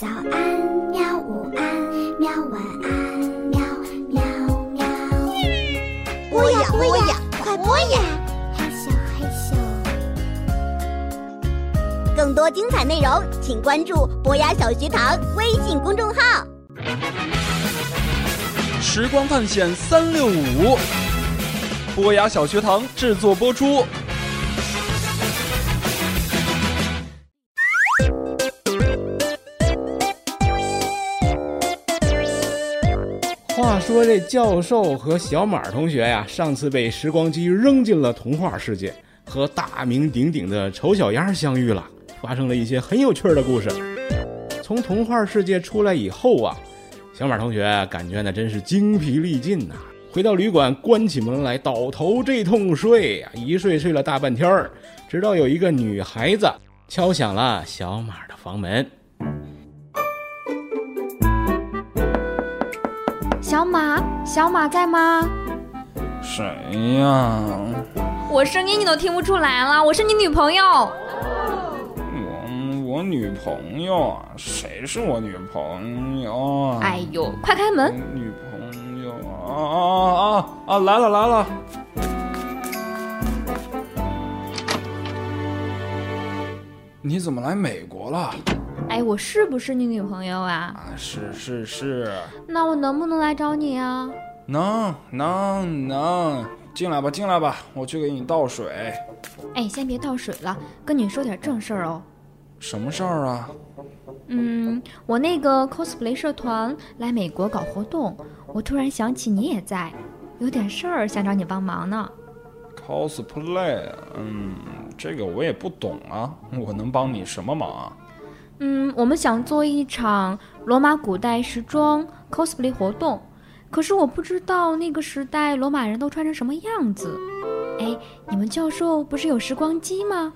早安，喵！午安，喵！晚安，喵喵喵！播呀播呀，快播呀！嘿咻，嘿咻。更多精彩内容，请关注博雅小学堂微信公众号。时光探险三六五，博雅小学堂制作播出。话说这教授和小马同学呀，上次被时光机扔进了童话世界，和大名鼎鼎的丑小鸭相遇了，发生了一些很有趣的故事。从童话世界出来以后啊，小马同学感觉那真是精疲力尽呐。回到旅馆，关起门来倒头这通睡呀，一睡睡了大半天儿，直到有一个女孩子敲响了小马的房门。小马，小马在吗？谁呀？我声音你都听不出来了，我是你女朋友。我我女朋友啊？谁是我女朋友啊？哎呦，快开门！女朋友啊啊啊啊！来了来了。你怎么来美国了？哎，我是不是你女朋友啊？啊，是是是。那我能不能来找你啊？能能能，进来吧进来吧，我去给你倒水。哎，先别倒水了，跟你说点正事儿哦。什么事儿啊？嗯，我那个 cosplay 社团来美国搞活动，我突然想起你也在，有点事儿想找你帮忙呢。cosplay，嗯，这个我也不懂啊，我能帮你什么忙啊？嗯，我们想做一场罗马古代时装 cosplay 活动，可是我不知道那个时代罗马人都穿成什么样子。哎，你们教授不是有时光机吗？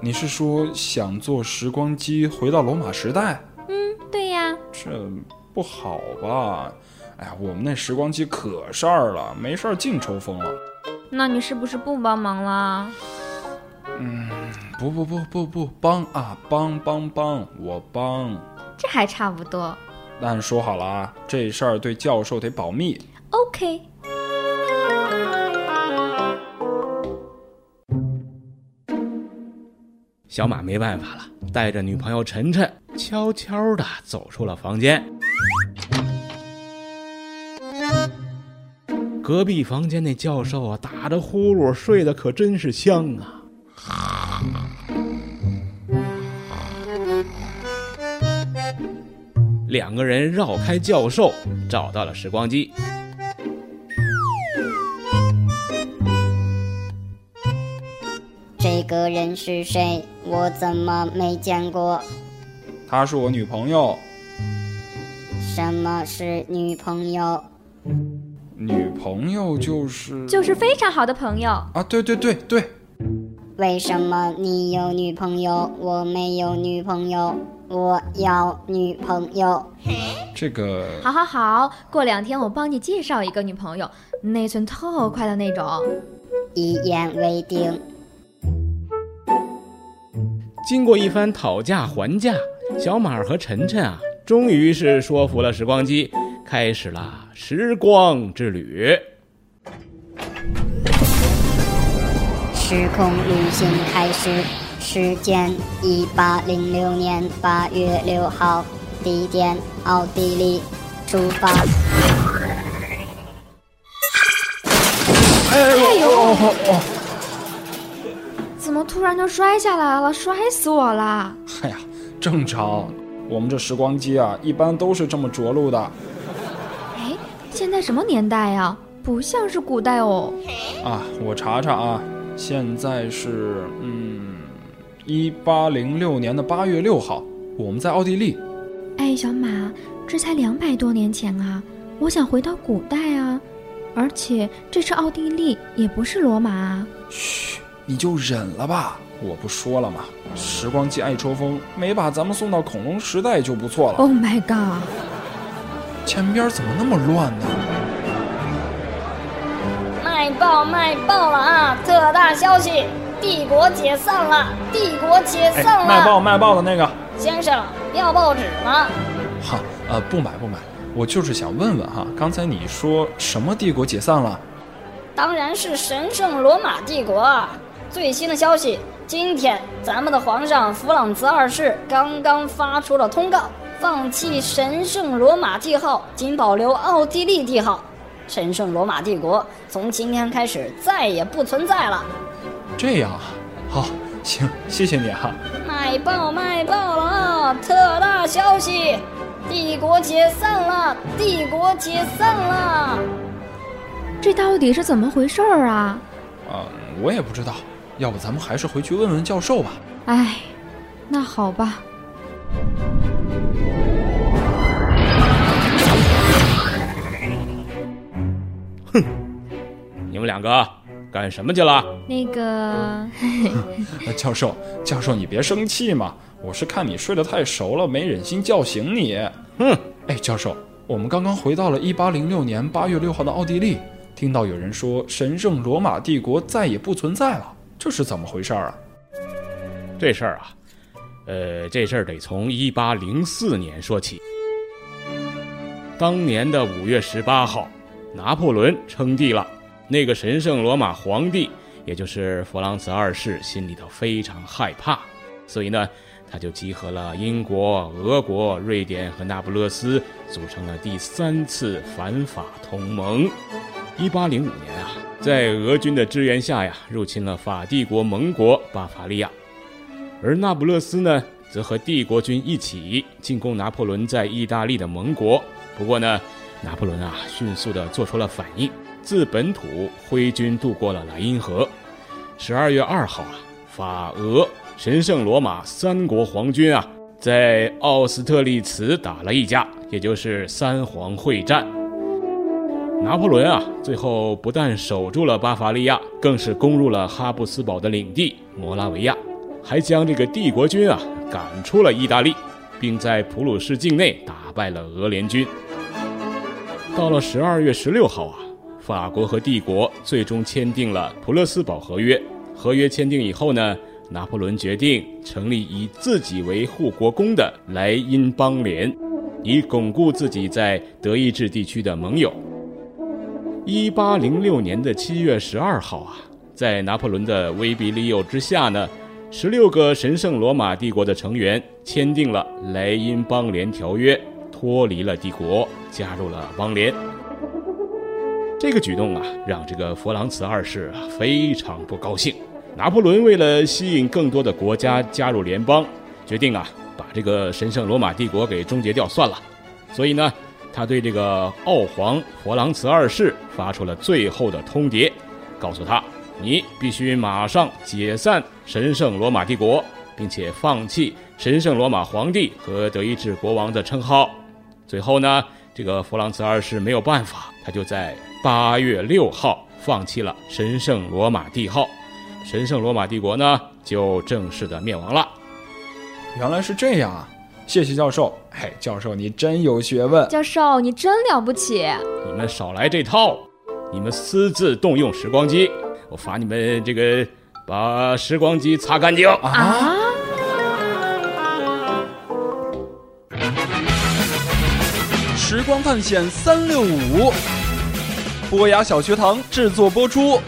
你是说想坐时光机回到罗马时代？嗯，对呀。这不好吧？哎呀，我们那时光机可事儿了，没事儿净抽风了。那你是不是不帮忙啦？嗯，不不不不不帮啊，帮帮帮，我帮。这还差不多。但说好了啊，这事儿对教授得保密。OK。小马没办法了，带着女朋友晨晨，悄悄的走出了房间。隔壁房间那教授啊，打着呼噜，睡得可真是香啊。两个人绕开教授，找到了时光机。这个人是谁？我怎么没见过？她是我女朋友。什么是女朋友？女朋友就是就是非常好的朋友啊！对对对对。为什么你有女朋友，我没有女朋友？我要女朋友。这个。好好好，过两天我帮你介绍一个女朋友，内存特快的那种。一言为定。经过一番讨价还价，小马和晨晨啊，终于是说服了时光机，开始了时光之旅。时空旅行开始，时间一八零六年八月六号，地点奥地利，出发。哎呦！哦哦怎么突然就摔下来了？摔死我了！哎呀，正常，我们这时光机啊，一般都是这么着陆的。哎，现在什么年代呀？不像是古代哦。啊，我查查啊，现在是嗯，一八零六年的八月六号，我们在奥地利。哎，小马，这才两百多年前啊！我想回到古代啊，而且这是奥地利，也不是罗马啊。嘘。你就忍了吧，我不说了吗？时光机爱抽风，没把咱们送到恐龙时代就不错了。Oh my god！前边怎么那么乱呢？卖爆卖爆了啊！特大消息，帝国解散了，帝国解散了。哎、卖报卖报的那个先生，要报纸吗？哈，呃，不买不买，我就是想问问哈，刚才你说什么帝国解散了？当然是神圣罗马帝国啊！最新的消息，今天咱们的皇上弗朗茨二世刚刚发出了通告，放弃神圣罗马帝号，仅保留奥地利帝号。神圣罗马帝国从今天开始再也不存在了。这样啊，好，行，谢谢你哈。卖报卖报了啊！特大消息，帝国解散了，帝国解散了。这到底是怎么回事儿啊？啊、我也不知道，要不咱们还是回去问问教授吧。哎，那好吧。两个干什么去了？那个，呃教授，教授你别生气嘛，我是看你睡得太熟了，没忍心叫醒你。哼，哎，教授，我们刚刚回到了一八零六年八月六号的奥地利，听到有人说神圣罗马帝国再也不存在了，这是怎么回事儿啊？这事儿啊，呃，这事儿得从一八零四年说起。当年的五月十八号，拿破仑称帝了。那个神圣罗马皇帝，也就是弗朗茨二世，心里头非常害怕，所以呢，他就集合了英国、俄国、瑞典和那不勒斯，组成了第三次反法同盟。一八零五年啊，在俄军的支援下呀，入侵了法帝国盟国巴伐利亚。而那不勒斯呢，则和帝国军一起进攻拿破仑在意大利的盟国。不过呢，拿破仑啊，迅速地做出了反应，自本土挥军渡过了莱茵河。十二月二号啊，法俄神圣罗马三国皇军啊，在奥斯特利茨打了一架，也就是三皇会战。拿破仑啊，最后不但守住了巴伐利亚，更是攻入了哈布斯堡的领地摩拉维亚。还将这个帝国军啊赶出了意大利，并在普鲁士境内打败了俄联军。到了十二月十六号啊，法国和帝国最终签订了普勒斯堡合约。合约签订以后呢，拿破仑决定成立以自己为护国公的莱茵邦联，以巩固自己在德意志地区的盟友。一八零六年的七月十二号啊，在拿破仑的威逼利诱之下呢。十六个神圣罗马帝国的成员签订了莱茵邦联条约，脱离了帝国，加入了邦联。这个举动啊，让这个弗朗茨二世啊非常不高兴。拿破仑为了吸引更多的国家加入联邦，决定啊把这个神圣罗马帝国给终结掉算了。所以呢，他对这个奥皇弗朗茨二世发出了最后的通牒，告诉他。你必须马上解散神圣罗马帝国，并且放弃神圣罗马皇帝和德意志国王的称号。最后呢，这个弗朗茨二世没有办法，他就在八月六号放弃了神圣罗马帝号，神圣罗马帝国呢就正式的灭亡了。原来是这样啊！谢谢教授。嘿，教授你真有学问。教授你真了不起。你们少来这套，你们私自动用时光机。我罚你们这个把时光机擦干净啊！光探险三六五，波雅小学堂制作播出。